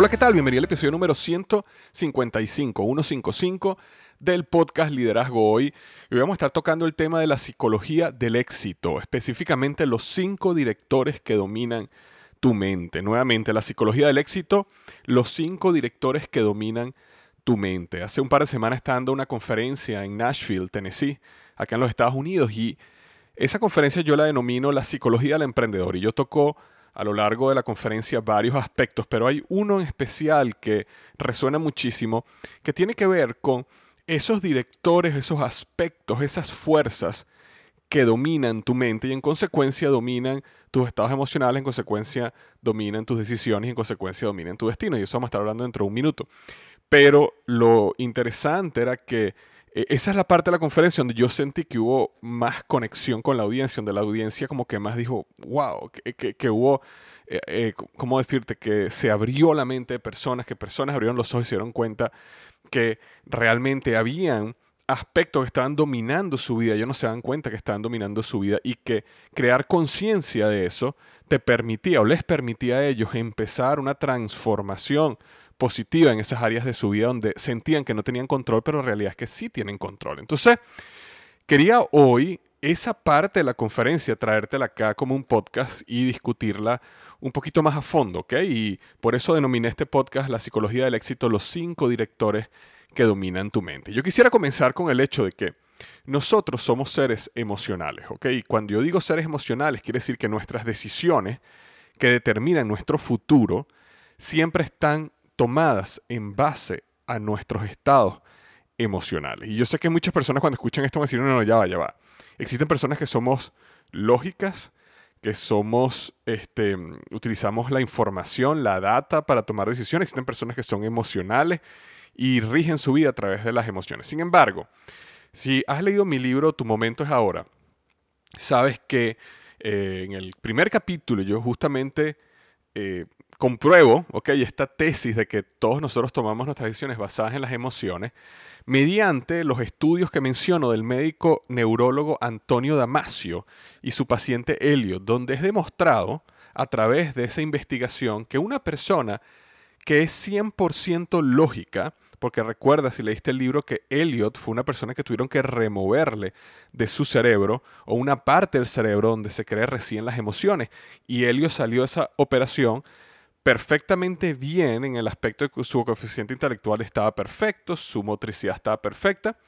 Hola, ¿qué tal? Bienvenido al episodio número 155, 155 del podcast Liderazgo Hoy. Y hoy vamos a estar tocando el tema de la psicología del éxito, específicamente los cinco directores que dominan tu mente. Nuevamente, la psicología del éxito, los cinco directores que dominan tu mente. Hace un par de semanas estaba dando una conferencia en Nashville, Tennessee, acá en los Estados Unidos, y esa conferencia yo la denomino la psicología del emprendedor. Y yo tocó a lo largo de la conferencia varios aspectos, pero hay uno en especial que resuena muchísimo, que tiene que ver con esos directores, esos aspectos, esas fuerzas que dominan tu mente y en consecuencia dominan tus estados emocionales, en consecuencia dominan tus decisiones y en consecuencia dominan tu destino. Y eso vamos a estar hablando dentro de un minuto. Pero lo interesante era que esa es la parte de la conferencia donde yo sentí que hubo más conexión con la audiencia, donde la audiencia como que más dijo, wow, que, hubo, eh, eh, ¿cómo decirte? Que se abrió la mente de personas, que personas abrieron los ojos y se dieron cuenta que realmente habían aspectos que estaban dominando su vida, ellos no se dan cuenta que estaban dominando su vida y que crear conciencia de eso te permitía o les permitía a ellos empezar una transformación positiva en esas áreas de su vida donde sentían que no tenían control, pero la realidad es que sí tienen control. Entonces, quería hoy esa parte de la conferencia traértela acá como un podcast y discutirla un poquito más a fondo, ¿ok? Y por eso denominé este podcast La psicología del éxito, los cinco directores que dominan tu mente. Yo quisiera comenzar con el hecho de que nosotros somos seres emocionales, ¿ok? Y cuando yo digo seres emocionales, quiere decir que nuestras decisiones que determinan nuestro futuro siempre están tomadas en base a nuestros estados emocionales. Y yo sé que muchas personas cuando escuchan esto me dicen, no, no, ya va, ya va. Existen personas que somos lógicas, que somos, este, utilizamos la información, la data para tomar decisiones. Existen personas que son emocionales y rigen su vida a través de las emociones. Sin embargo, si has leído mi libro Tu momento es ahora, sabes que eh, en el primer capítulo yo justamente eh, compruebo, ok, esta tesis de que todos nosotros tomamos nuestras decisiones basadas en las emociones, mediante los estudios que menciono del médico neurólogo Antonio Damasio y su paciente Elliot, donde es demostrado a través de esa investigación que una persona que es 100% lógica, porque recuerda si leíste el libro que Elliot fue una persona que tuvieron que removerle de su cerebro o una parte del cerebro donde se cree recién las emociones. Y Elliot salió de esa operación perfectamente bien en el aspecto de que su coeficiente intelectual estaba perfecto, su motricidad estaba perfecta.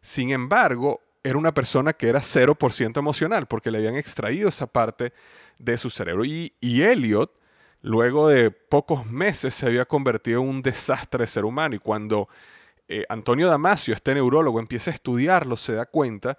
Sin embargo, era una persona que era 0% emocional porque le habían extraído esa parte de su cerebro. Y, Elliot, luego de pocos meses, se había convertido en un desastre de ser humano. Y cuando eh, Antonio Damasio, este neurólogo, empieza a estudiarlo, se da cuenta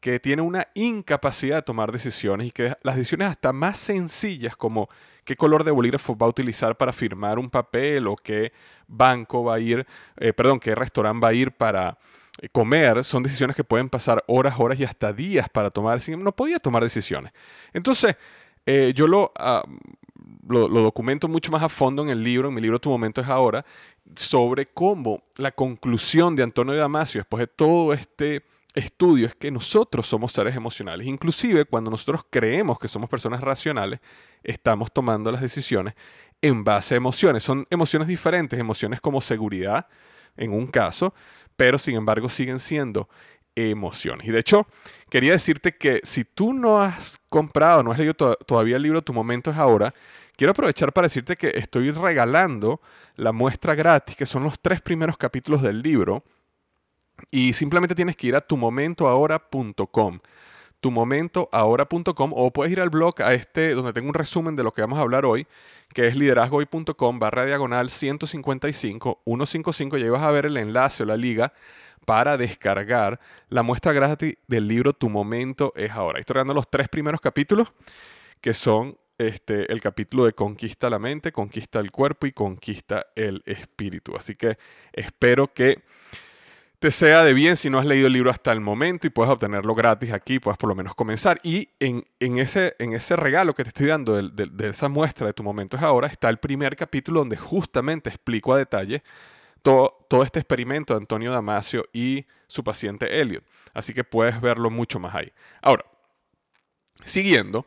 que tiene una incapacidad de tomar decisiones y que las decisiones hasta más sencillas como qué color de bolígrafo va a utilizar para firmar un papel o qué banco va a ir, eh, perdón, qué restaurante va a ir para eh, comer, son decisiones que pueden pasar horas, horas y hasta días para tomar. No podía tomar decisiones. Entonces, eh, yo ah, lo, lo, documento mucho más a fondo en el libro, en mi libro Tu Momento es Ahora, sobre cómo la conclusión de Antonio Damasio, después de todo este estudio es que nosotros somos seres emocionales. Inclusive cuando nosotros creemos que somos personas racionales, estamos tomando las decisiones en base a emociones. Son emociones diferentes, emociones como seguridad en un caso, pero sin embargo siguen siendo emociones. Y de hecho, quería decirte que si tú no has comprado, no has leído todavía el libro Tu momento es ahora, quiero aprovechar para decirte que estoy regalando la muestra gratis, que son los tres primeros capítulos del libro y simplemente tienes que ir a tumomentoahora.com tumomentoahora.com o puedes ir al blog a este donde tengo un resumen de lo que vamos a hablar hoy, que es liderazgohoy.com barra diagonal 155 155 y ahí vas a ver el enlace o la liga para descargar la muestra gratis del libro Tu Momento es Ahora. Estoy dando los tres primeros capítulos que son este, el capítulo de Conquista la mente, Conquista el cuerpo y Conquista el espíritu. Así que espero que te sea de bien si no has leído el libro hasta el momento y puedes obtenerlo gratis aquí, puedes por lo menos comenzar. Y en, ese, en ese regalo que te estoy dando de, esa muestra de tu momento es ahora, está el primer capítulo donde justamente explico a detalle todo, todo este experimento de Antonio Damasio y su paciente Elliot. Así que puedes verlo mucho más ahí. Ahora, siguiendo,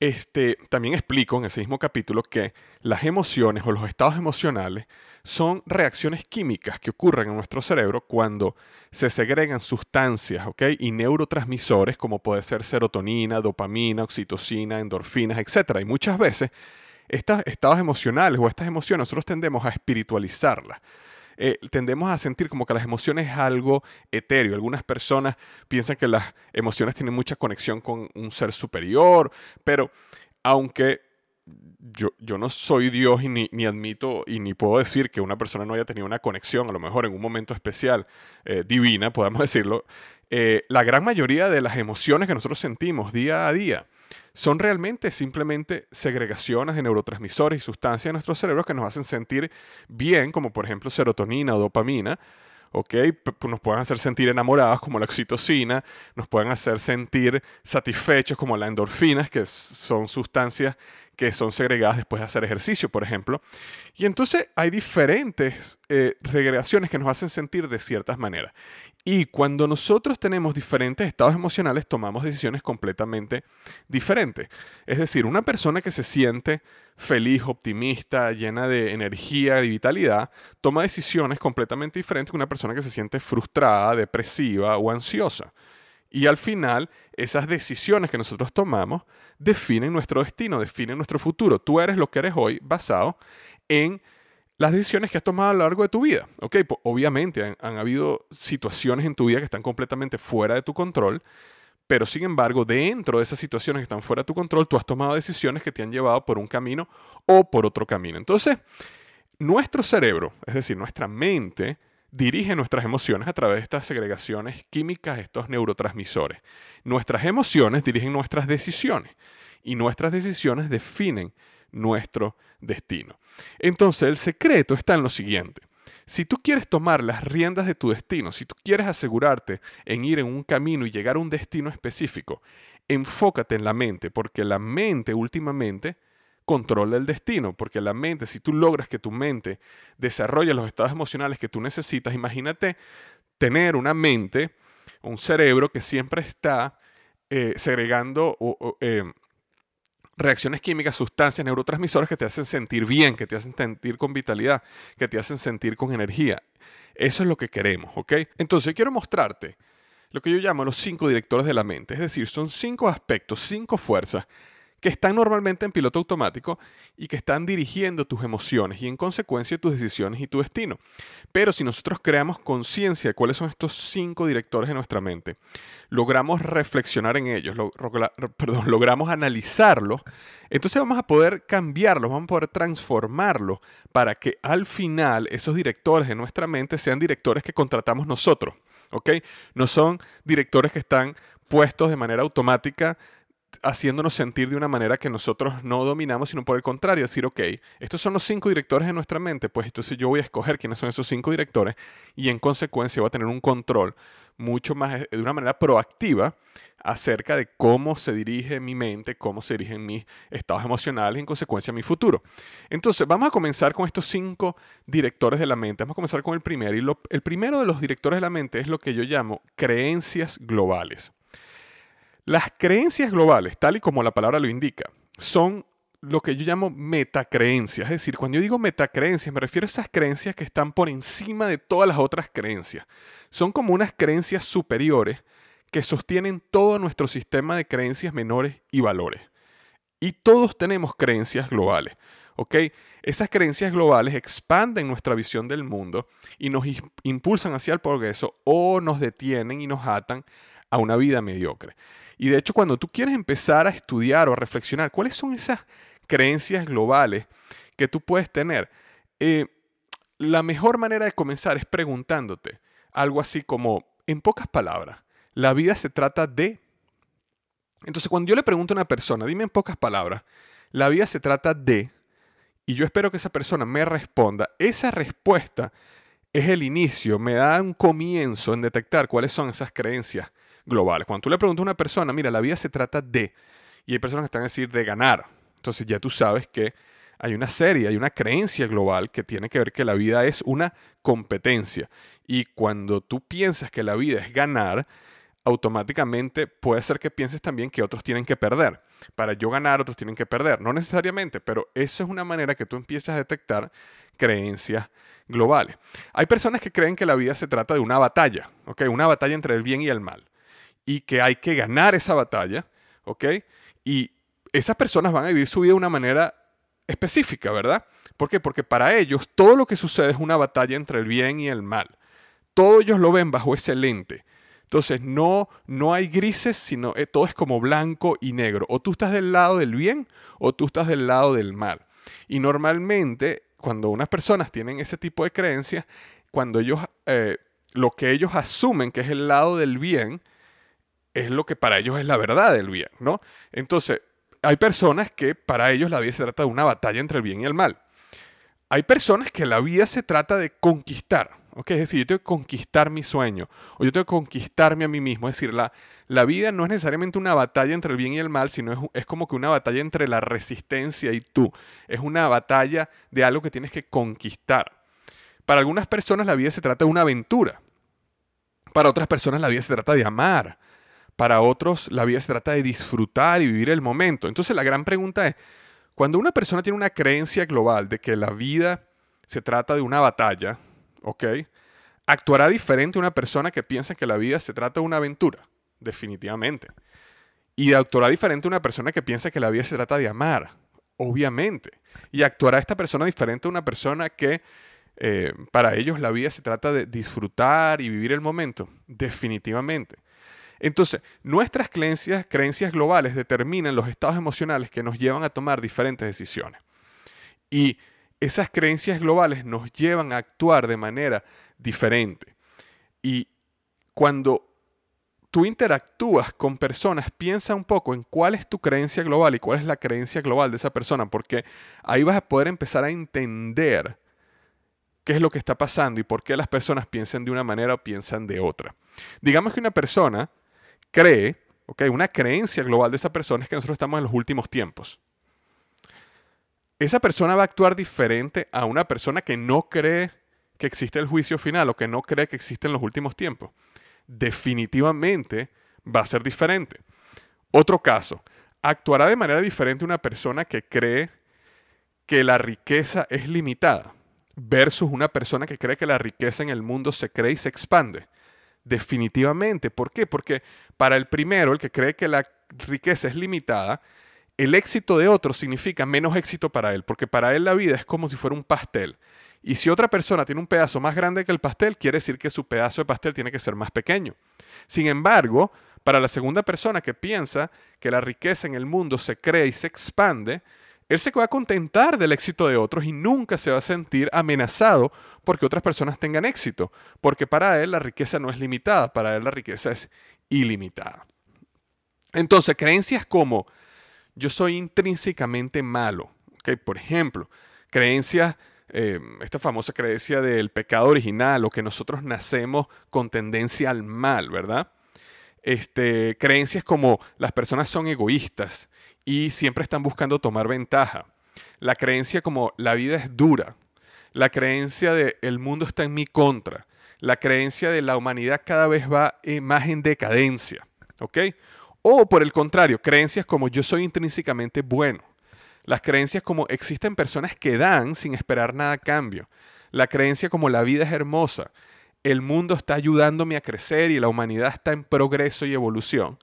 este, también explico en ese mismo capítulo que las emociones o los estados emocionales son reacciones químicas que ocurren en nuestro cerebro cuando se segregan sustancias y neurotransmisores como puede ser serotonina, dopamina, oxitocina, endorfinas, etc. Y muchas veces estos estados emocionales o estas emociones nosotros tendemos a espiritualizarlas. Eh, tendemos a sentir como que las emociones es algo etéreo. Algunas personas piensan que las emociones tienen mucha conexión con un ser superior, pero aunque yo, yo, no soy Dios y ni, admito y ni puedo decir que una persona no haya tenido una conexión, a lo mejor en un momento especial, eh, divina, podemos decirlo, eh, la gran mayoría de las emociones que nosotros sentimos día a día son realmente simplemente segregaciones de neurotransmisores y sustancias en nuestro cerebro que nos hacen sentir bien, como por ejemplo serotonina o dopamina, ¿ok? Nos pueden hacer sentir enamorados como la oxitocina, nos pueden hacer sentir satisfechos como las endorfinas, que son sustancias que son segregadas después de hacer ejercicio, por ejemplo. Y entonces hay diferentes eh, segregaciones que nos hacen sentir de ciertas maneras. Y cuando nosotros tenemos diferentes estados emocionales, tomamos decisiones completamente diferentes. Es decir, una persona que se siente feliz, optimista, llena de energía y vitalidad, toma decisiones completamente diferentes que una persona que se siente frustrada, depresiva o ansiosa. Y al final, esas decisiones que nosotros tomamos definen nuestro destino, definen nuestro futuro. Tú eres lo que eres hoy basado en las decisiones que has tomado a lo largo de tu vida. Ok, obviamente han, habido situaciones en tu vida que están completamente fuera de tu control, pero sin embargo, dentro de esas situaciones que están fuera de tu control, tú has tomado decisiones que te han llevado por un camino o por otro camino. Entonces, nuestro cerebro, es decir, nuestra mente, dirige nuestras emociones a través de estas segregaciones químicas, estos neurotransmisores. Nuestras emociones dirigen nuestras decisiones y nuestras decisiones definen nuestro destino. Entonces el secreto está en lo siguiente. Si tú quieres tomar las riendas de tu destino, si tú quieres asegurarte en ir en un camino y llegar a un destino específico, enfócate en la mente, porque la mente últimamente controla el destino, porque la mente, si tú logras que tu mente desarrolle los estados emocionales que tú necesitas, imagínate tener una mente, un cerebro que siempre está eh, segregando eh, reacciones químicas, sustancias, neurotransmisores que te hacen sentir bien, que te hacen sentir con vitalidad, que te hacen sentir con energía. Eso es lo que queremos, ¿ok? Entonces yo quiero mostrarte lo que yo llamo los cinco directores de la mente, es decir, son cinco aspectos, cinco fuerzas que están normalmente en piloto automático y que están dirigiendo tus emociones y en consecuencia tus decisiones y tu destino. Pero si nosotros creamos conciencia de cuáles son estos cinco directores de nuestra mente, logramos reflexionar en ellos, perdón, logramos analizarlos, entonces vamos a poder cambiarlos, vamos a poder transformarlos para que al final esos directores de nuestra mente sean directores que contratamos nosotros. ¿ok? No son directores que están puestos de manera automática haciéndonos sentir de una manera que nosotros no dominamos, sino por el contrario, decir, ok, estos son los cinco directores de nuestra mente, pues entonces yo voy a escoger quiénes son esos cinco directores y en consecuencia voy a tener un control mucho más, eh, de una manera proactiva acerca de cómo se dirige mi mente, cómo se dirigen mis estados emocionales y en consecuencia mi futuro. Entonces, vamos a comenzar con estos cinco directores de la mente. Vamos a comenzar con el primero. Y el primero de los directores de la mente es lo que yo llamo creencias globales. Las creencias globales, tal y como la palabra lo indica, son lo que yo llamo metacreencias. Es decir, cuando yo digo metacreencias, me refiero a esas creencias que están por encima de todas las otras creencias. Son como unas creencias superiores que sostienen todo nuestro sistema de creencias menores y valores. Y todos tenemos creencias globales. ¿ok? Esas creencias globales expanden nuestra visión del mundo y nos impulsan hacia el progreso o nos detienen y nos atan a una vida mediocre. Y de hecho, cuando tú quieres empezar a estudiar o a reflexionar cuáles son esas creencias globales que tú puedes tener, eh, la mejor manera de comenzar es preguntándote algo así como, en pocas palabras, la vida se trata de... Entonces, cuando yo le pregunto a una persona, dime en pocas palabras, la vida se trata de, y yo espero que esa persona me responda, esa respuesta es el inicio, me da un comienzo en detectar cuáles son esas creencias globales. Cuando tú le preguntas a una persona, mira, la vida se trata de, y hay personas que están a decir de ganar, entonces ya tú sabes que hay una serie, hay una creencia global que tiene que ver que la vida es una competencia. Y cuando tú piensas que la vida es ganar, automáticamente puede ser que pienses también que otros tienen que perder. Para yo ganar, otros tienen que perder. No necesariamente, pero esa es una manera que tú empiezas a detectar creencias globales. Hay personas que creen que la vida se trata de una batalla, ¿ok? Una batalla entre el bien y el mal y que hay que ganar esa batalla, ¿ok? Y esas personas van a vivir su vida de una manera específica, ¿verdad? ¿Por qué? Porque para ellos todo lo que sucede es una batalla entre el bien y el mal. Todos ellos lo ven bajo ese lente. Entonces no, no hay grises, sino eh, todo es como blanco y negro. O tú estás del lado del bien o tú estás del lado del mal. Y normalmente cuando unas personas tienen ese tipo de creencias, cuando ellos, eh, lo que ellos asumen que es el lado del bien, es lo que para ellos es la verdad del bien, ¿no? Entonces, hay personas que para ellos la vida se trata de una batalla entre el bien y el mal. Hay personas que la vida se trata de conquistar, ¿ok? Es decir, yo tengo que conquistar mi sueño, o yo tengo que conquistarme a mí mismo. Es decir, la, la vida no es necesariamente una batalla entre el bien y el mal, sino es, es como que una batalla entre la resistencia y tú. Es una batalla de algo que tienes que conquistar. Para algunas personas la vida se trata de una aventura. Para otras personas la vida se trata de amar. Para otros, la vida se trata de disfrutar y vivir el momento. Entonces, la gran pregunta es, cuando una persona tiene una creencia global de que la vida se trata de una batalla, ¿ok? ¿Actuará diferente una persona que piensa que la vida se trata de una aventura? Definitivamente. Y actuará diferente una persona que piensa que la vida se trata de amar, obviamente. Y actuará esta persona diferente a una persona que eh, para ellos la vida se trata de disfrutar y vivir el momento, definitivamente. Entonces, nuestras creencias, creencias globales determinan los estados emocionales que nos llevan a tomar diferentes decisiones. Y esas creencias globales nos llevan a actuar de manera diferente. Y cuando tú interactúas con personas, piensa un poco en cuál es tu creencia global y cuál es la creencia global de esa persona, porque ahí vas a poder empezar a entender qué es lo que está pasando y por qué las personas piensan de una manera o piensan de otra. Digamos que una persona cree, okay, una creencia global de esa persona es que nosotros estamos en los últimos tiempos. Esa persona va a actuar diferente a una persona que no cree que existe el juicio final o que no cree que existen los últimos tiempos. Definitivamente va a ser diferente. Otro caso, actuará de manera diferente una persona que cree que la riqueza es limitada versus una persona que cree que la riqueza en el mundo se cree y se expande. Definitivamente. ¿Por qué? Porque para el primero, el que cree que la riqueza es limitada, el éxito de otro significa menos éxito para él, porque para él la vida es como si fuera un pastel. Y si otra persona tiene un pedazo más grande que el pastel, quiere decir que su pedazo de pastel tiene que ser más pequeño. Sin embargo, para la segunda persona que piensa que la riqueza en el mundo se crea y se expande, él se va a contentar del éxito de otros y nunca se va a sentir amenazado porque otras personas tengan éxito, porque para él la riqueza no es limitada, para él la riqueza es ilimitada. Entonces, creencias como yo soy intrínsecamente malo, ¿ok? Por ejemplo, creencias, eh, esta famosa creencia del pecado original o que nosotros nacemos con tendencia al mal, ¿verdad? Este, creencias como las personas son egoístas y siempre están buscando tomar ventaja. La creencia como la vida es dura. La creencia de el mundo está en mi contra. La creencia de la humanidad cada vez va eh, más en decadencia. ¿Ok? O por el contrario, creencias como yo soy intrínsecamente bueno. Las creencias como existen personas que dan sin esperar nada a cambio. La creencia como la vida es hermosa. El mundo está ayudándome a crecer y la humanidad está en progreso y evolución.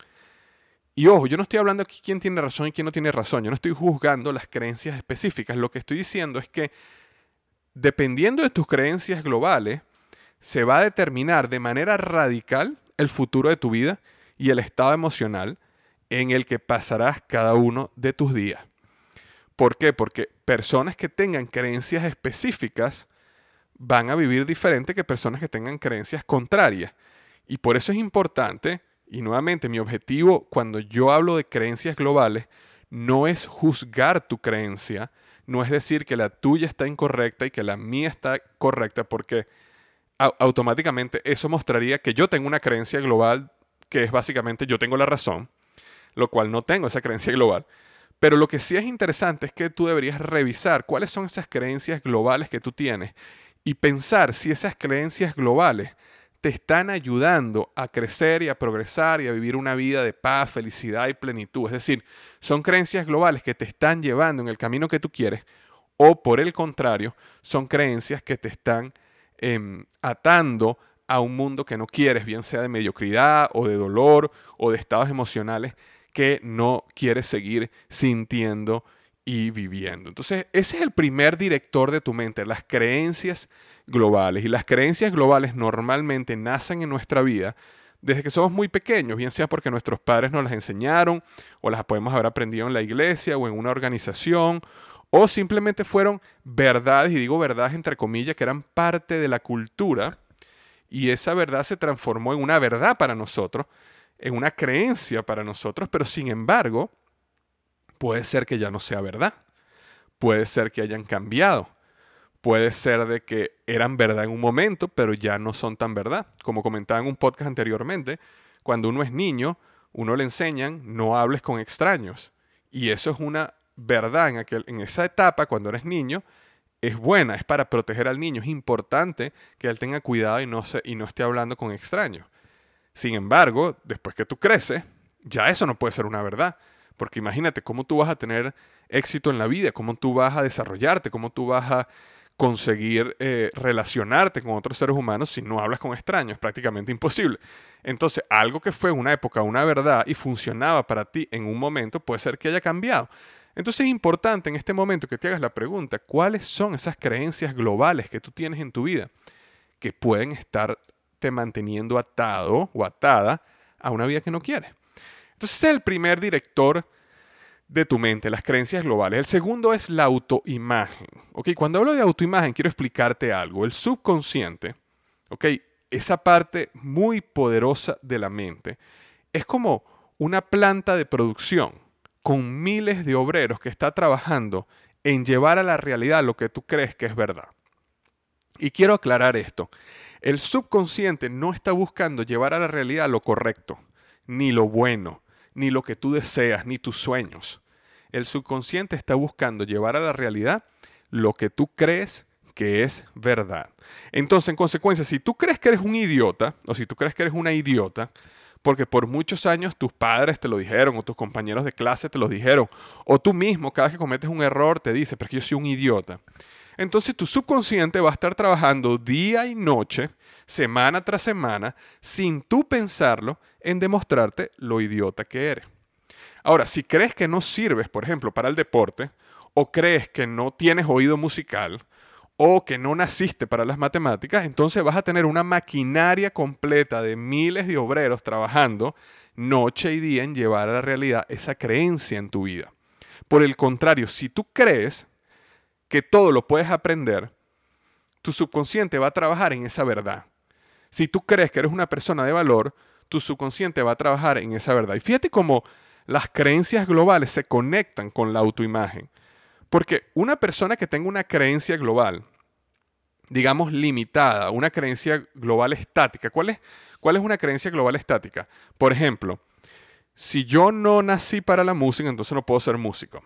Y ojo, yo no estoy hablando aquí quién tiene razón y quién no tiene razón. Yo no estoy juzgando las creencias específicas. Lo que estoy diciendo es que dependiendo de tus creencias globales, se va a determinar de manera radical el futuro de tu vida y el estado emocional en el que pasarás cada uno de tus días. ¿Por qué? Porque personas que tengan creencias específicas van a vivir diferente que personas que tengan creencias contrarias. Y por eso es importante, y nuevamente mi objetivo cuando yo hablo de creencias globales, no es juzgar tu creencia, no es decir que la tuya está incorrecta y que la mía está correcta, porque automáticamente eso mostraría que yo tengo una creencia global que es básicamente yo tengo la razón, lo cual no tengo esa creencia global. Pero lo que sí es interesante es que tú deberías revisar cuáles son esas creencias globales que tú tienes y pensar si esas creencias globales te están ayudando a crecer y a progresar y a vivir una vida de paz, felicidad y plenitud. Es decir, son creencias globales que te están llevando en el camino que tú quieres o por el contrario, son creencias que te están em, atando a un mundo que no quieres, bien sea de mediocridad o de dolor o de estados emocionales que no quieres seguir sintiendo y viviendo. Entonces, ese es el primer director de tu mente, las creencias globales. Y las creencias globales normalmente nacen en nuestra vida desde que somos muy pequeños, bien sea porque nuestros padres nos las enseñaron o las podemos haber aprendido en la iglesia o en una organización o simplemente fueron verdades, y digo verdades entre comillas, que eran parte de la cultura y esa verdad se transformó en una verdad para nosotros, en una creencia para nosotros, pero sin embargo, puede ser que ya no sea verdad. Puede ser que hayan cambiado. Puede ser de que eran verdad en un momento, pero ya no son tan verdad. Como comentaba en un podcast anteriormente, cuando uno es niño, uno le enseñan no hables con extraños. Y eso es una verdad en, aquel, en esa etapa, cuando eres niño, es buena, es para proteger al niño. Es importante que él tenga cuidado y no, se, y no esté hablando con extraños. Sin embargo, después que tú creces, ya eso no puede ser una verdad. Porque imagínate cómo tú vas a tener éxito en la vida, cómo tú vas a desarrollarte, cómo tú vas a conseguir eh, relacionarte con otros seres humanos si no hablas con extraños. Es prácticamente imposible. Entonces, algo que fue una época una verdad y funcionaba para ti en un momento puede ser que haya cambiado. Entonces es importante en este momento que te hagas la pregunta, ¿cuáles son esas creencias globales que tú tienes en tu vida que pueden estarte manteniendo atado o atada a una vida que no quieres? Entonces es el primer director de tu mente, las creencias globales. El segundo es la autoimagen. ¿ok? Cuando hablo de autoimagen quiero explicarte algo. El subconsciente, ¿ok? esa parte muy poderosa de la mente, es como una planta de producción con miles de obreros que está trabajando en llevar a la realidad lo que tú crees que es verdad. Y quiero aclarar esto. El subconsciente no está buscando llevar a la realidad lo correcto, ni lo bueno, ni lo que tú deseas, ni tus sueños. El subconsciente está buscando llevar a la realidad lo que tú crees que es verdad. Entonces, en consecuencia, si tú crees que eres un idiota, o si tú crees que eres una idiota, porque por muchos años tus padres te lo dijeron o tus compañeros de clase te lo dijeron, o tú mismo cada vez que cometes un error te dice, pero yo soy un idiota. Entonces tu subconsciente va a estar trabajando día y noche, semana tras semana, sin tú pensarlo, en demostrarte lo idiota que eres. Ahora, si crees que no sirves, por ejemplo, para el deporte, o crees que no tienes oído musical, o que no naciste para las matemáticas, entonces vas a tener una maquinaria completa de miles de obreros trabajando noche y día en llevar a la realidad esa creencia en tu vida. Por el contrario, si tú crees que todo lo puedes aprender, tu subconsciente va a trabajar en esa verdad. Si tú crees que eres una persona de valor, tu subconsciente va a trabajar en esa verdad. Y fíjate cómo las creencias globales se conectan con la autoimagen. Porque una persona que tenga una creencia global, digamos limitada, una creencia global estática, ¿cuál es, cuál es una creencia global estática? Por ejemplo, si yo no nací para la música, entonces no puedo ser músico.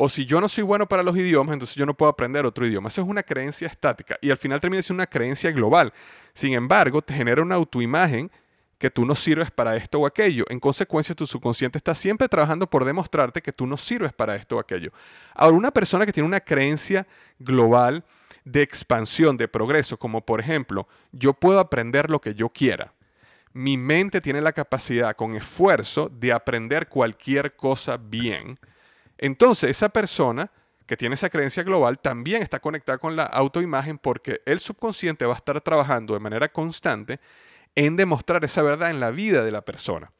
O si yo no soy bueno para los idiomas, entonces yo no puedo aprender otro idioma. Esa es una creencia estática y al final termina siendo una creencia global. Sin embargo, te genera una autoimagen que tú no sirves para esto o aquello. En consecuencia, tu subconsciente está siempre trabajando por demostrarte que tú no sirves para esto o aquello. Ahora, una persona que tiene una creencia global de expansión, de progreso, como por ejemplo, yo puedo aprender lo que yo quiera. Mi mente tiene la capacidad, con esfuerzo, de aprender cualquier cosa bien entonces, esa persona que tiene esa creencia global también está conectada con la autoimagen porque el subconsciente va a estar trabajando de manera constante en demostrar esa verdad en la vida de la persona.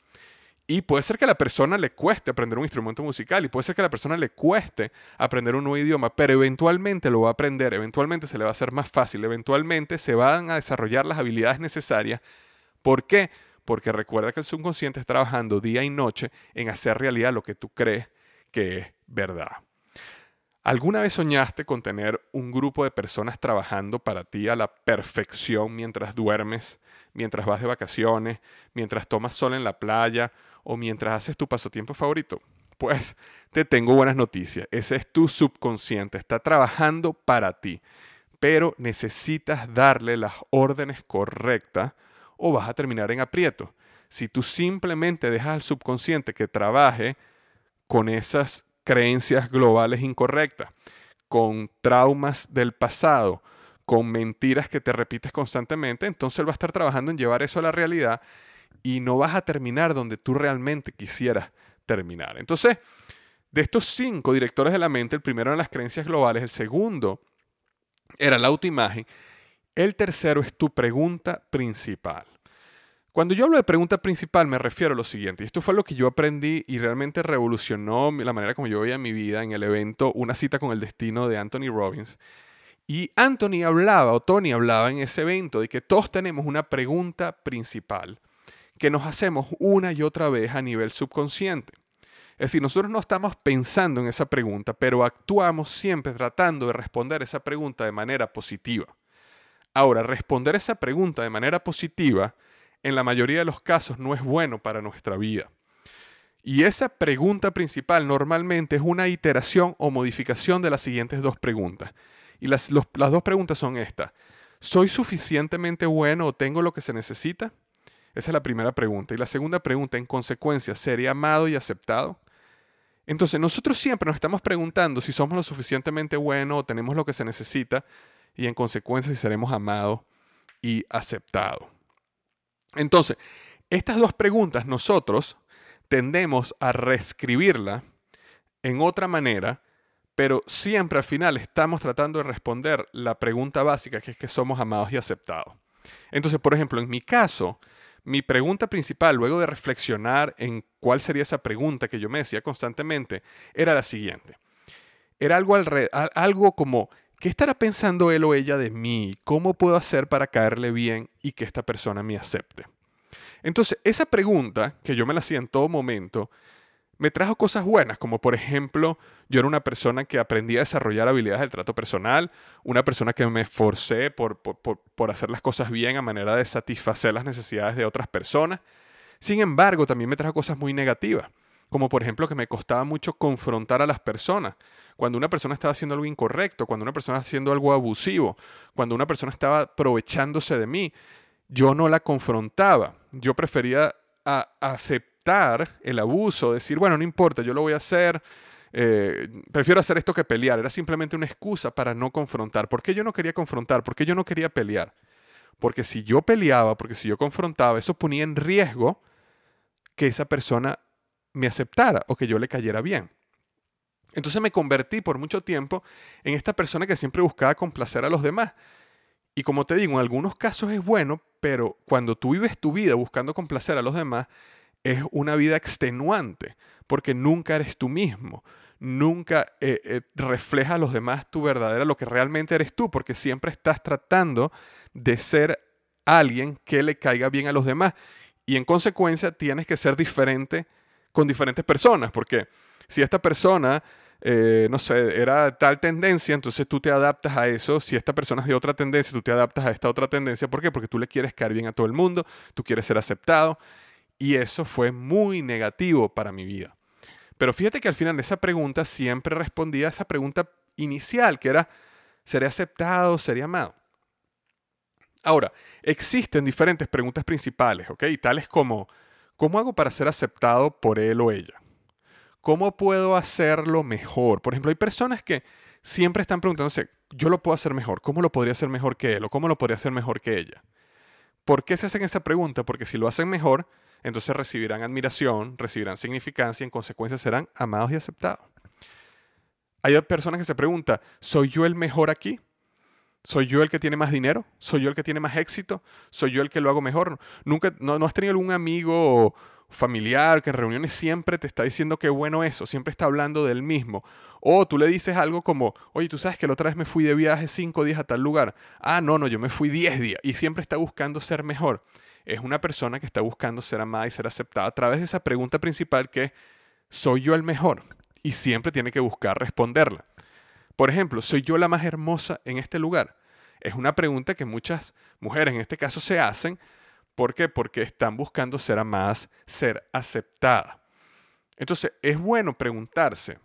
Y puede ser que a la persona le cueste aprender un instrumento musical y puede ser que a la persona le cueste aprender un nuevo idioma, pero eventualmente lo va a aprender, eventualmente se le va a hacer más fácil, eventualmente se van a desarrollar las habilidades necesarias. ¿Por qué? Porque recuerda que el subconsciente está trabajando día y noche en hacer realidad lo que tú crees que es verdad. ¿Alguna vez soñaste con tener un grupo de personas trabajando para ti a la perfección mientras duermes, mientras vas de vacaciones, mientras tomas sol en la playa o mientras haces tu pasatiempo favorito? Pues te tengo buenas noticias. Ese es tu subconsciente, está trabajando para ti, pero necesitas darle las órdenes correctas o vas a terminar en aprieto. Si tú simplemente dejas al subconsciente que trabaje con esas creencias globales incorrectas, con traumas del pasado, con mentiras que te repites constantemente, entonces él va a estar trabajando en llevar eso a la realidad y no vas a terminar donde tú realmente quisieras terminar. Entonces, de estos cinco directores de la mente, el primero eran las creencias globales, el segundo era la autoimagen, el tercero es tu pregunta principal. Cuando yo hablo de pregunta principal me refiero a lo siguiente, y esto fue lo que yo aprendí y realmente revolucionó la manera como yo veía mi vida en el evento Una cita con el destino de Anthony Robbins. Y Anthony hablaba, o Tony hablaba en ese evento, de que todos tenemos una pregunta principal que nos hacemos una y otra vez a nivel subconsciente. Es decir, nosotros no estamos pensando en esa pregunta, pero actuamos siempre tratando de responder esa pregunta de manera positiva. Ahora, responder esa pregunta de manera positiva en la mayoría de los casos no es bueno para nuestra vida. Y esa pregunta principal normalmente es una iteración o modificación de las siguientes dos preguntas. Y las, dos preguntas son estas. ¿Soy suficientemente bueno o tengo lo que se necesita? Esa es la primera pregunta. Y la segunda pregunta, en consecuencia, ¿seré amado y aceptado? Entonces, nosotros siempre nos estamos preguntando si somos lo suficientemente buenos o tenemos lo que se necesita y en consecuencia si seremos amados y aceptados. Entonces, estas dos preguntas nosotros tendemos a reescribirla en otra manera, pero siempre al final estamos tratando de responder la pregunta básica, que es que somos amados y aceptados. Entonces, por ejemplo, en mi caso, mi pregunta principal, luego de reflexionar en cuál sería esa pregunta que yo me decía constantemente, era la siguiente. Era algo, algo como, ¿Qué estará pensando él o ella de mí? ¿Cómo puedo hacer para caerle bien y que esta persona me acepte? Entonces, esa pregunta, que yo me la hacía en todo momento, me trajo cosas buenas, como por ejemplo, yo era una persona que aprendía a desarrollar habilidades del trato personal, una persona que me esforcé por, por, hacer las cosas bien a manera de satisfacer las necesidades de otras personas. Sin embargo, también me trajo cosas muy negativas, como por ejemplo que me costaba mucho confrontar a las personas cuando una persona estaba haciendo algo incorrecto, cuando una persona estaba haciendo algo abusivo, cuando una persona estaba aprovechándose de mí, yo no la confrontaba. Yo prefería aceptar el abuso, decir, bueno, no importa, yo lo voy a hacer. Eh, prefiero hacer esto que pelear. Era simplemente una excusa para no confrontar. ¿Por qué yo no quería confrontar? ¿Por qué yo no quería pelear? Porque si yo peleaba, porque si yo confrontaba, eso ponía en riesgo que esa persona me aceptara o que yo le cayera bien. Entonces me convertí por mucho tiempo en esta persona que siempre buscaba complacer a los demás. Y como te digo, en algunos casos es bueno, pero cuando tú vives tu vida buscando complacer a los demás, es una vida extenuante, porque nunca eres tú mismo, nunca eh, eh, refleja a los demás tu verdadera, lo que realmente eres tú, porque siempre estás tratando de ser alguien que le caiga bien a los demás. Y en consecuencia tienes que ser diferente con diferentes personas, porque si esta persona, eh, no sé, era tal tendencia, entonces tú te adaptas a eso. Si esta persona es de otra tendencia, tú te adaptas a esta otra tendencia. ¿Por qué? Porque tú le quieres caer bien a todo el mundo, tú quieres ser aceptado. Y eso fue muy negativo para mi vida. Pero fíjate que al final de esa pregunta siempre respondía a esa pregunta inicial, que era, ¿seré aceptado? ¿Seré amado? Ahora, existen diferentes preguntas principales, ¿ok? Tales como, ¿cómo hago para ser aceptado por él o ella? ¿Cómo puedo hacerlo mejor? Por ejemplo, hay personas que siempre están preguntándose, yo lo puedo hacer mejor, ¿cómo lo podría hacer mejor que él o cómo lo podría hacer mejor que ella? ¿Por qué se hacen esa pregunta? Porque si lo hacen mejor, entonces recibirán admiración, recibirán significancia y en consecuencia serán amados y aceptados. Hay personas que se preguntan, ¿soy yo el mejor aquí? ¿Soy yo el que tiene más dinero? ¿Soy yo el que tiene más éxito? ¿Soy yo el que lo hago mejor? Nunca, no, has tenido algún amigo familiar que en reuniones siempre te está diciendo qué bueno eso, siempre está hablando del mismo. O tú le dices algo como, oye, tú sabes que la otra vez me fui de viaje cinco días a tal lugar. Ah, no, no, yo me fui diez días. Y siempre está buscando ser mejor es una persona que está buscando ser amada y ser aceptada a través de esa pregunta principal que ¿soy yo el mejor? Y siempre tiene que buscar responderla. Por ejemplo, ¿soy yo la más hermosa en este lugar? Es una pregunta que muchas mujeres en este caso se hacen. ¿Por qué? Porque están buscando ser amadas, ser aceptadas. Entonces, es bueno preguntarse,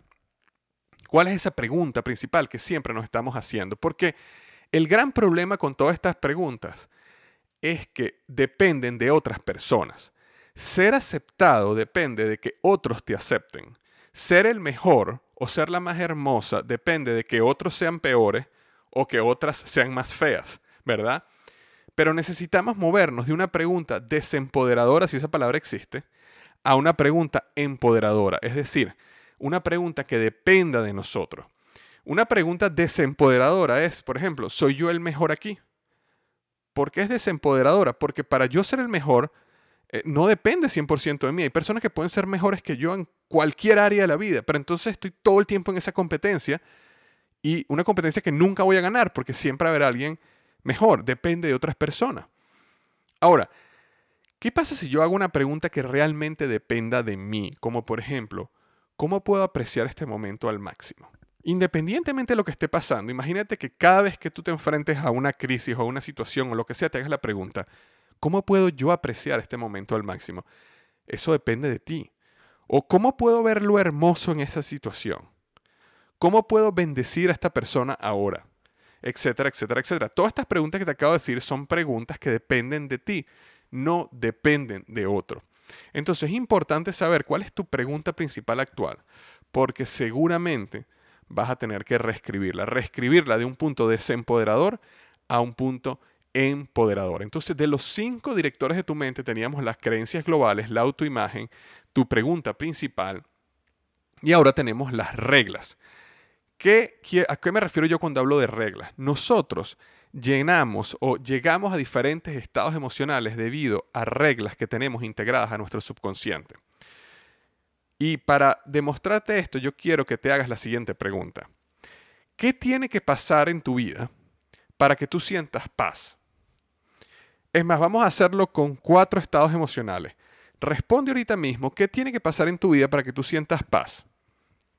¿cuál es esa pregunta principal que siempre nos estamos haciendo? Porque el gran problema con todas estas preguntas es que dependen de otras personas. Ser aceptado depende de que otros te acepten. Ser el mejor o ser la más hermosa depende de que otros sean peores o que otras sean más feas, ¿verdad? Pero necesitamos movernos de una pregunta desempoderadora, si esa palabra existe, a una pregunta empoderadora, es decir, una pregunta que dependa de nosotros. Una pregunta desempoderadora es, por ejemplo, ¿soy yo el mejor aquí? ¿Por qué es desempoderadora? Porque para yo ser el mejor, eh, no depende 100% de mí. Hay personas que pueden ser mejores que yo en cualquier área de la vida, pero entonces estoy todo el tiempo en esa competencia y una competencia que nunca voy a ganar porque siempre habrá alguien mejor, depende de otras personas. Ahora, ¿qué pasa si yo hago una pregunta que realmente dependa de mí? Como por ejemplo, ¿cómo puedo apreciar este momento al máximo? Independientemente de lo que esté pasando, imagínate que cada vez que tú te enfrentes a una crisis o a una situación o lo que sea, te hagas la pregunta, ¿cómo puedo yo apreciar este momento al máximo? Eso depende de ti. ¿O cómo puedo ver lo hermoso en esa situación? ¿Cómo puedo bendecir a esta persona ahora? Etcétera, etcétera, etcétera. Todas estas preguntas que te acabo de decir son preguntas que dependen de ti, no dependen de otro. Entonces es importante saber cuál es tu pregunta principal actual, porque seguramente vas a tener que reescribirla, reescribirla de un punto desempoderador a un punto empoderador. Entonces, de los cinco directores de tu mente teníamos las creencias globales, la autoimagen, tu pregunta principal, y ahora tenemos las reglas. ¿Qué, ¿A qué me refiero yo cuando hablo de reglas? Nosotros llenamos o llegamos a diferentes estados emocionales debido a reglas que tenemos integradas a nuestro subconsciente. Y para demostrarte esto, yo quiero que te hagas la siguiente pregunta. ¿Qué tiene que pasar en tu vida para que tú sientas paz? Es más, vamos a hacerlo con cuatro estados emocionales. Responde ahorita mismo, ¿qué tiene que pasar en tu vida para que tú sientas paz?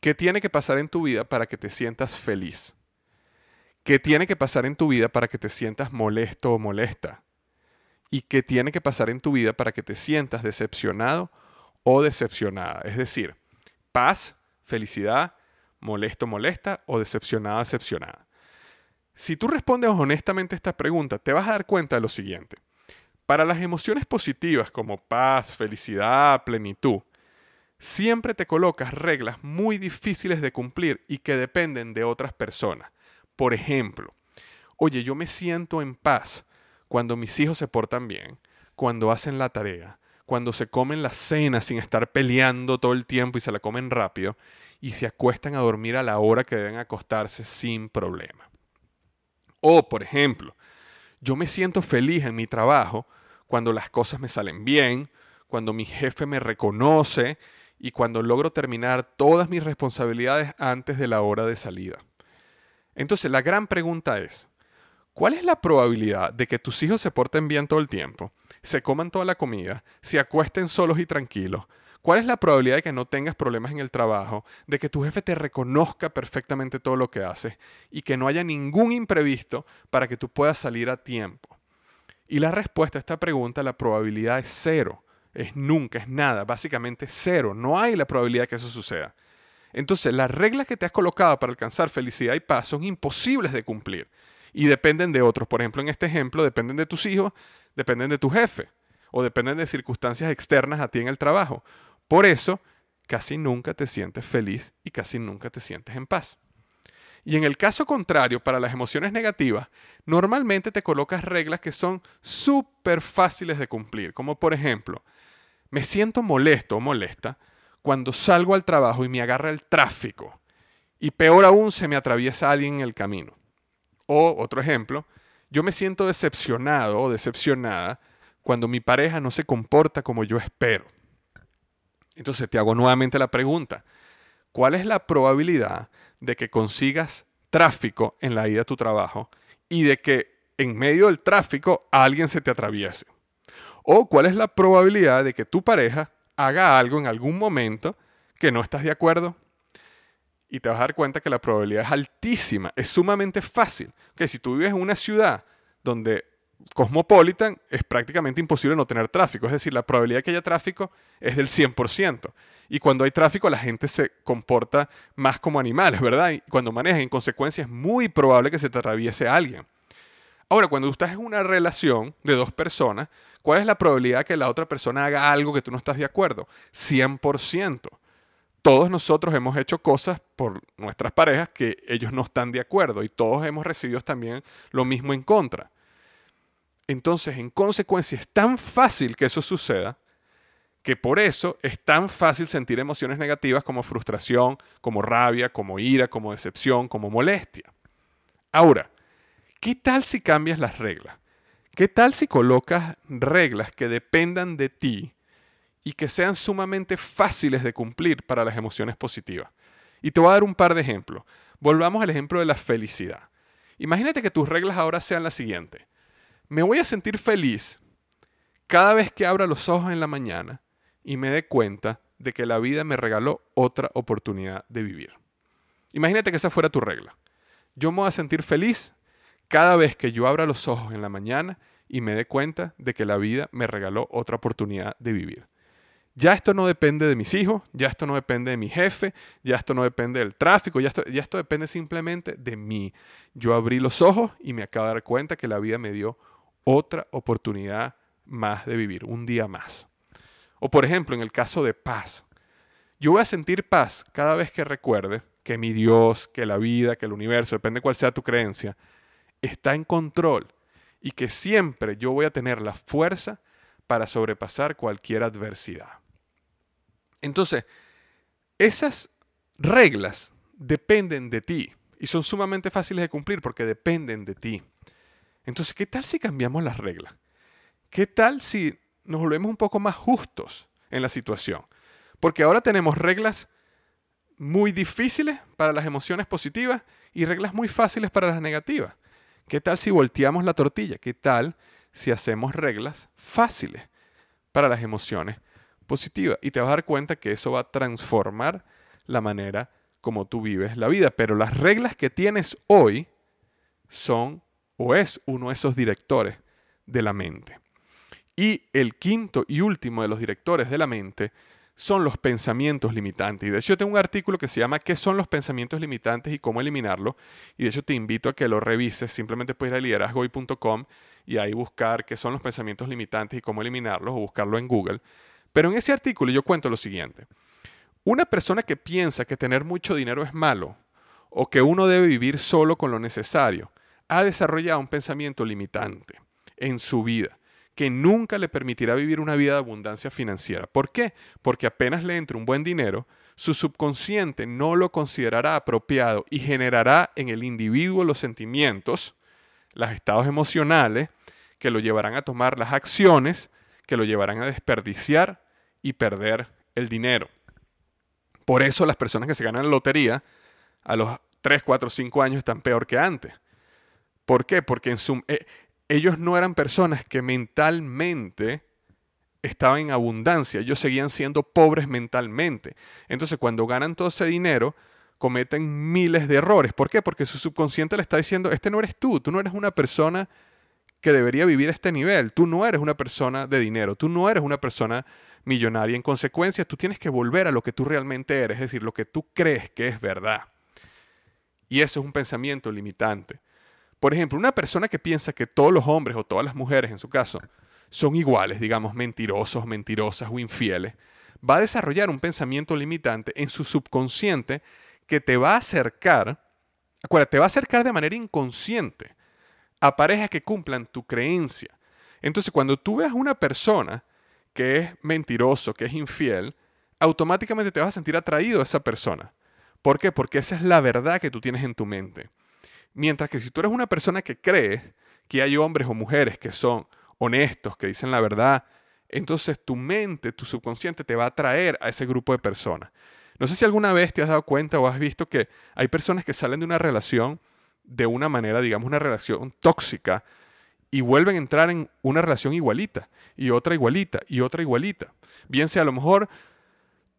¿Qué tiene que pasar en tu vida para que te sientas feliz? ¿Qué tiene que pasar en tu vida para que te sientas molesto o molesta? ¿Y qué tiene que pasar en tu vida para que te sientas decepcionado o decepcionada. Es decir, paz, felicidad, molesto, molesta o decepcionada, decepcionada. Si tú respondes honestamente a esta pregunta, te vas a dar cuenta de lo siguiente. Para las emociones positivas como paz, felicidad, plenitud, siempre te colocas reglas muy difíciles de cumplir y que dependen de otras personas. Por ejemplo, oye, yo me siento en paz cuando mis hijos se portan bien, cuando hacen la tarea, cuando se comen la cena sin estar peleando todo el tiempo y se la comen rápido y se acuestan a dormir a la hora que deben acostarse sin problema. O, por ejemplo, yo me siento feliz en mi trabajo cuando las cosas me salen bien, cuando mi jefe me reconoce y cuando logro terminar todas mis responsabilidades antes de la hora de salida. Entonces, la gran pregunta es, ¿cuál es la probabilidad de que tus hijos se porten bien todo el tiempo, se coman toda la comida, se acuesten solos y tranquilos? ¿Cuál es la probabilidad de que no tengas problemas en el trabajo, de que tu jefe te reconozca perfectamente todo lo que haces y que no haya ningún imprevisto para que tú puedas salir a tiempo? Y la respuesta a esta pregunta, la probabilidad es cero, es nunca, es nada, básicamente cero, no hay la probabilidad que eso suceda. Entonces, las reglas que te has colocado para alcanzar felicidad y paz son imposibles de cumplir y dependen de otros. Por ejemplo, en este ejemplo, dependen de tus hijos, dependen de tu jefe o dependen de circunstancias externas a ti en el trabajo. Por eso, casi nunca te sientes feliz y casi nunca te sientes en paz. Y en el caso contrario, para las emociones negativas, normalmente te colocas reglas que son súper fáciles de cumplir, como por ejemplo, me siento molesto o molesta cuando salgo al trabajo y me agarra el tráfico y peor aún se me atraviesa alguien en el camino. O otro ejemplo, yo me siento decepcionado o decepcionada cuando mi pareja no se comporta como yo espero. Entonces te hago nuevamente la pregunta, ¿cuál es la probabilidad de que consigas tráfico en la ida a tu trabajo y de que en medio del tráfico alguien se te atraviese? ¿O cuál es la probabilidad de que tu pareja haga algo en algún momento que no estás de acuerdo? Y te vas a dar cuenta que la probabilidad es altísima, es sumamente fácil. Que si tú vives en una ciudad donde Cosmopolitan es prácticamente imposible no tener tráfico, es decir, la probabilidad de que haya tráfico es del 100%. Y cuando hay tráfico la gente se comporta más como animales, ¿verdad? Y cuando maneja en consecuencia es muy probable que se te atraviese alguien. Ahora, cuando estás en una relación de dos personas, ¿cuál es la probabilidad de que la otra persona haga algo que tú no estás de acuerdo? 100%. Todos nosotros hemos hecho cosas por nuestras parejas que ellos no están de acuerdo y todos hemos recibido también lo mismo en contra. Entonces, en consecuencia, es tan fácil que eso suceda que por eso es tan fácil sentir emociones negativas como frustración, como rabia, como ira, como decepción, como molestia. Ahora, ¿qué tal si cambias las reglas? ¿Qué tal si colocas reglas que dependan de ti y que sean sumamente fáciles de cumplir para las emociones positivas? Y te voy a dar un par de ejemplos. Volvamos al ejemplo de la felicidad. Imagínate que tus reglas ahora sean las siguientes me voy a sentir feliz cada vez que abra los ojos en la mañana y me dé cuenta de que la vida me regaló otra oportunidad de vivir. Imagínate que esa fuera tu regla. Yo me voy a sentir feliz cada vez que yo abra los ojos en la mañana y me dé cuenta de que la vida me regaló otra oportunidad de vivir. Ya esto no depende de mis hijos, ya esto no depende de mi jefe, ya esto no depende del tráfico, ya esto, ya esto depende simplemente de mí. Yo abrí los ojos y me acabo de dar cuenta que la vida me dio otra oportunidad más de vivir, un día más. O por ejemplo, en el caso de paz. Yo voy a sentir paz cada vez que recuerde que mi Dios, que la vida, que el universo, depende cuál sea tu creencia, está en control y que siempre yo voy a tener la fuerza para sobrepasar cualquier adversidad. Entonces, esas reglas dependen de ti y son sumamente fáciles de cumplir porque dependen de ti. Entonces, ¿qué tal si cambiamos las reglas? ¿Qué tal si nos volvemos un poco más justos en la situación? Porque ahora tenemos reglas muy difíciles para las emociones positivas y reglas muy fáciles para las negativas. ¿Qué tal si volteamos la tortilla? ¿Qué tal si hacemos reglas fáciles para las emociones positivas? Y te vas a dar cuenta que eso va a transformar la manera como tú vives la vida. Pero las reglas que tienes hoy son o es uno de esos directores de la mente. Y el quinto y último de los directores de la mente son los pensamientos limitantes. Y de hecho yo tengo un artículo que se llama ¿Qué son los pensamientos limitantes y cómo eliminarlos? Y de hecho te invito a que lo revises. Simplemente puedes ir a liderazgoy.com y ahí buscar qué son los pensamientos limitantes y cómo eliminarlos o buscarlo en Google. Pero en ese artículo yo cuento lo siguiente. Una persona que piensa que tener mucho dinero es malo o que uno debe vivir solo con lo necesario ha desarrollado un pensamiento limitante en su vida que nunca le permitirá vivir una vida de abundancia financiera. ¿Por qué? Porque apenas le entre un buen dinero, su subconsciente no lo considerará apropiado y generará en el individuo los sentimientos, los estados emocionales, que lo llevarán a tomar las acciones, que lo llevarán a desperdiciar y perder el dinero. Por eso las personas que se ganan la lotería a los 3, 4, 5 años están peor que antes ¿Por qué? Porque en su, eh, ellos no eran personas que mentalmente estaban en abundancia, ellos seguían siendo pobres mentalmente. Entonces, cuando ganan todo ese dinero, cometen miles de errores. ¿Por qué? Porque su subconsciente le está diciendo, este no eres tú, tú no eres una persona que debería vivir a este nivel, tú no eres una persona de dinero, tú no eres una persona millonaria. En consecuencia, tú tienes que volver a lo que tú realmente eres, es decir, lo que tú crees que es verdad. Y eso es un pensamiento limitante. Por ejemplo, una persona que piensa que todos los hombres o todas las mujeres, en su caso, son iguales, digamos, mentirosos, mentirosas o infieles, va a desarrollar un pensamiento limitante en su subconsciente que te va a acercar, acuérdate, te va a acercar de manera inconsciente a parejas que cumplan tu creencia. Entonces, cuando tú veas una persona que es mentiroso, que es infiel, automáticamente te vas a sentir atraído a esa persona. ¿Por qué? Porque esa es la verdad que tú tienes en tu mente. Mientras que si tú eres una persona que cree que hay hombres o mujeres que son honestos, que dicen la verdad, entonces tu mente, tu subconsciente te va a atraer a ese grupo de personas. No sé si alguna vez te has dado cuenta o has visto que hay personas que salen de una relación de una manera, digamos, una relación tóxica y vuelven a entrar en una relación igualita y otra igualita y otra igualita. Bien sea a lo mejor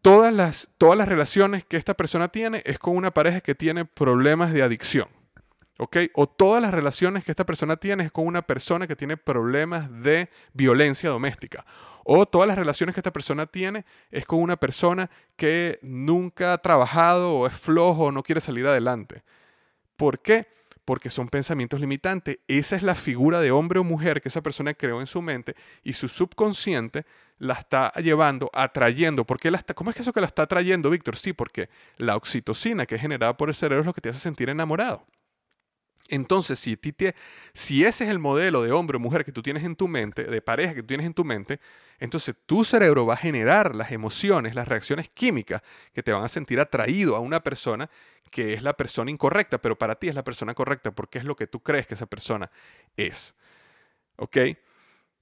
todas las, todas las relaciones que esta persona tiene es con una pareja que tiene problemas de adicción. O todas las relaciones que esta persona tiene es con una persona que tiene problemas de violencia doméstica. O todas las relaciones que esta persona tiene es con una persona que nunca ha trabajado o es flojo o no quiere salir adelante. ¿Por qué? Porque son pensamientos limitantes. Esa es la figura de hombre o mujer que esa persona creó en su mente y su subconsciente la está llevando, atrayendo. ¿Por qué la está, ¿Cómo es que eso que la está atrayendo, Víctor? Sí, porque la oxitocina que es generada por el cerebro es lo que te hace sentir enamorado. Entonces, si, si ese es el modelo de hombre o mujer que tú tienes en tu mente, de pareja que tú tienes en tu mente, entonces tu cerebro va a generar las emociones, las reacciones químicas que te van a sentir atraído a una persona que es la persona incorrecta, pero para ti es la persona correcta porque es lo que tú crees que esa persona es. ¿Ok?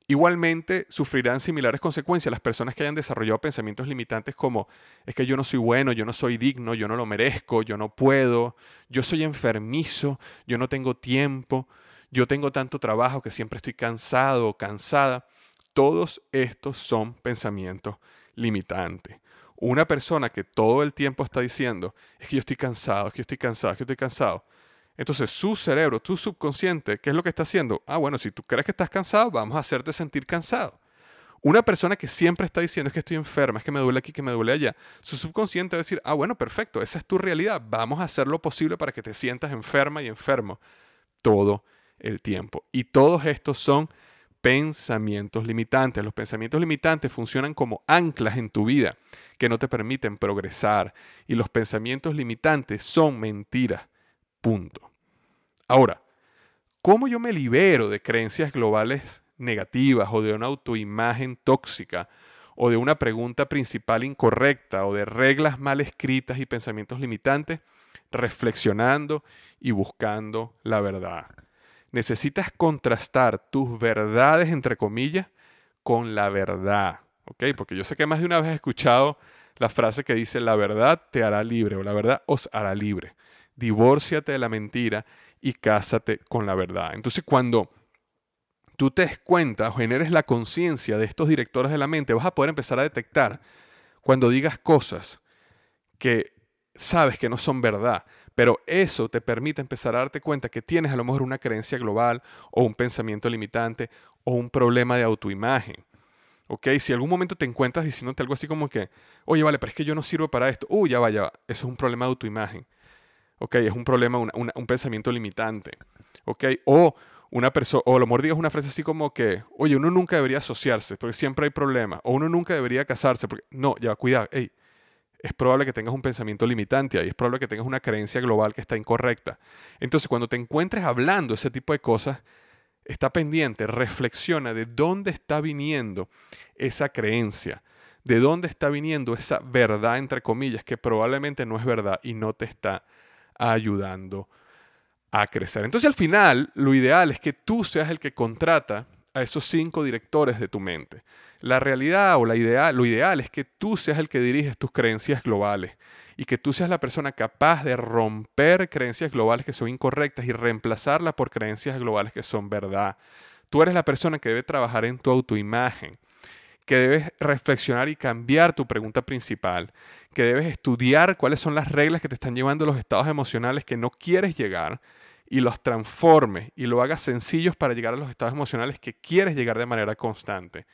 Igualmente sufrirán similares consecuencias las personas que hayan desarrollado pensamientos limitantes como es que yo no soy bueno, yo no soy digno, yo no lo merezco, yo no puedo, yo soy enfermizo, yo no tengo tiempo, yo tengo tanto trabajo que siempre estoy cansado o cansada. Todos estos son pensamientos limitantes. Una persona que todo el tiempo está diciendo es que yo estoy cansado, es que yo estoy cansado, es que yo estoy cansado, entonces su cerebro, tu subconsciente, ¿qué es lo que está haciendo? Ah, bueno, si tú crees que estás cansado, vamos a hacerte sentir cansado. Una persona que siempre está diciendo es que estoy enferma, es que me duele aquí, que me duele allá, su subconsciente va a decir, ah, bueno, perfecto, esa es tu realidad, vamos a hacer lo posible para que te sientas enferma y enfermo todo el tiempo. Y todos estos son pensamientos limitantes. Los pensamientos limitantes funcionan como anclas en tu vida que no te permiten progresar. Y los pensamientos limitantes son mentiras Punto. Ahora, ¿cómo yo me libero de creencias globales negativas o de una autoimagen tóxica o de una pregunta principal incorrecta o de reglas mal escritas y pensamientos limitantes? Reflexionando y buscando la verdad. Necesitas contrastar tus verdades, entre comillas, con la verdad. ¿Ok? Porque yo sé que más de una vez he escuchado la frase que dice la verdad te hará libre o la verdad os hará libre divórciate de la mentira y cásate con la verdad. Entonces cuando tú te des cuenta o generes la conciencia de estos directores de la mente, vas a poder empezar a detectar cuando digas cosas que sabes que no son verdad, pero eso te permite empezar a darte cuenta que tienes a lo mejor una creencia global o un pensamiento limitante o un problema de autoimagen. ¿Ok? Si algún momento te encuentras diciéndote algo así como que, oye, vale, pero es que yo no sirvo para esto. Uy, ya vaya, eso es un problema de autoimagen. ¿Ok? Es un problema, un pensamiento limitante, ¿ok? O una persona, o lo mejor digas una frase así como que, oye, uno nunca debería asociarse porque siempre hay problemas, o uno nunca debería casarse porque, no, ya, cuidado, hey, es probable que tengas un pensamiento limitante ahí, es probable que tengas una creencia global que está incorrecta. Entonces, cuando te encuentres hablando ese tipo de cosas, está pendiente, reflexiona de dónde está viniendo esa creencia, de dónde está viniendo esa verdad, entre comillas, que probablemente no es verdad y no te está ayudando a crecer. Entonces al final lo ideal es que tú seas el que contrata a esos cinco directores de tu mente. La realidad o la idea, lo ideal es que tú seas el que diriges tus creencias globales y que tú seas la persona capaz de romper creencias globales que son incorrectas y reemplazarlas por creencias globales que son verdad. Tú eres la persona que debe trabajar en tu autoimagen, que debes reflexionar y cambiar tu pregunta principal, que debes estudiar cuáles son las reglas que te están llevando a los estados emocionales que no quieres llegar y los transformes y lo hagas sencillos para llegar a los estados emocionales que quieres llegar de manera constante.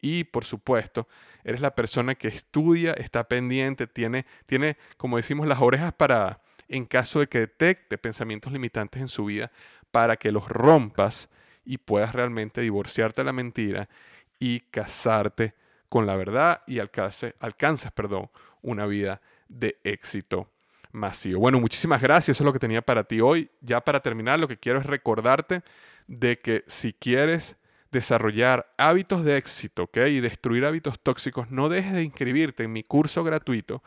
Y por supuesto, eres la persona que estudia, está pendiente, tiene, tiene, como decimos, las orejas paradas en caso de que detecte pensamientos limitantes en su vida para que los rompas y puedas realmente divorciarte de la mentira y casarte con la verdad y alcance, alcances perdón, una vida de éxito masivo. Bueno, muchísimas gracias, eso es lo que tenía para ti hoy. Ya para terminar, lo que quiero es recordarte de que si quieres desarrollar hábitos de éxito y destruir hábitos tóxicos, no dejes de inscribirte en mi curso gratuito,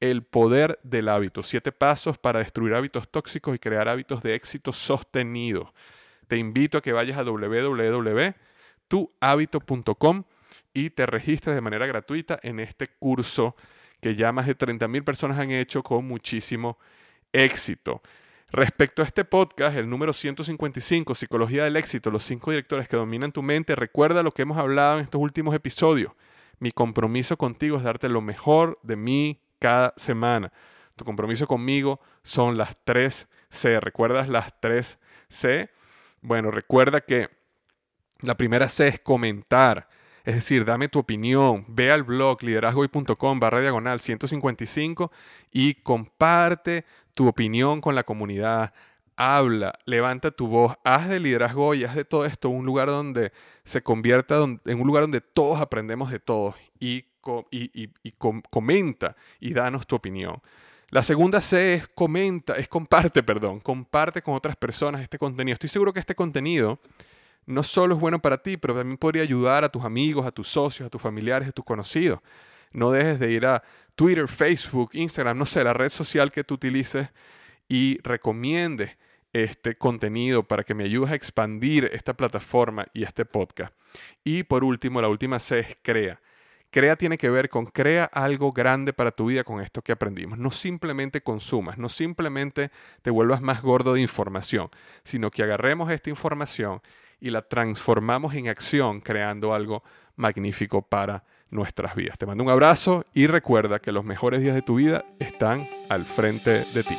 El Poder del Hábito. Siete pasos para destruir hábitos tóxicos y crear hábitos de éxito sostenidos. Te invito a que vayas a www.tuhabito.com y te registres de manera gratuita en este curso que ya más de 30.000 personas han hecho con muchísimo éxito. Respecto a este podcast, el número 155, Psicología del Éxito, los cinco directores que dominan tu mente, recuerda lo que hemos hablado en estos últimos episodios. Mi compromiso contigo es darte lo mejor de mí cada semana. Tu compromiso conmigo son las tres C. ¿Recuerdas las tres C? Bueno, recuerda que la primera C es comentar. Es decir, dame tu opinión, ve al blog liderazgoy.com barra diagonal 155 y comparte tu opinión con la comunidad. Habla, levanta tu voz, haz de liderazgo y haz de todo esto un lugar donde se convierta en un lugar donde todos aprendemos de todos y, comenta y danos tu opinión. La segunda C es comenta, es comparte, perdón, comparte con otras personas este contenido. Estoy seguro que este contenido no solo es bueno para ti, pero también podría ayudar a tus amigos, a tus socios, a tus familiares, a tus conocidos. No dejes de ir a Twitter, Facebook, Instagram, no sé, la red social que tú utilices y recomiendes este contenido para que me ayudes a expandir esta plataforma y este podcast. Y por último, la última C es crea. Crea tiene que ver con crea algo grande para tu vida con esto que aprendimos. No simplemente consumas, no simplemente te vuelvas más gordo de información, sino que agarremos esta información y la transformamos en acción creando algo magnífico para nuestras vidas. Te mando un abrazo y recuerda que los mejores días de tu vida están al frente de ti.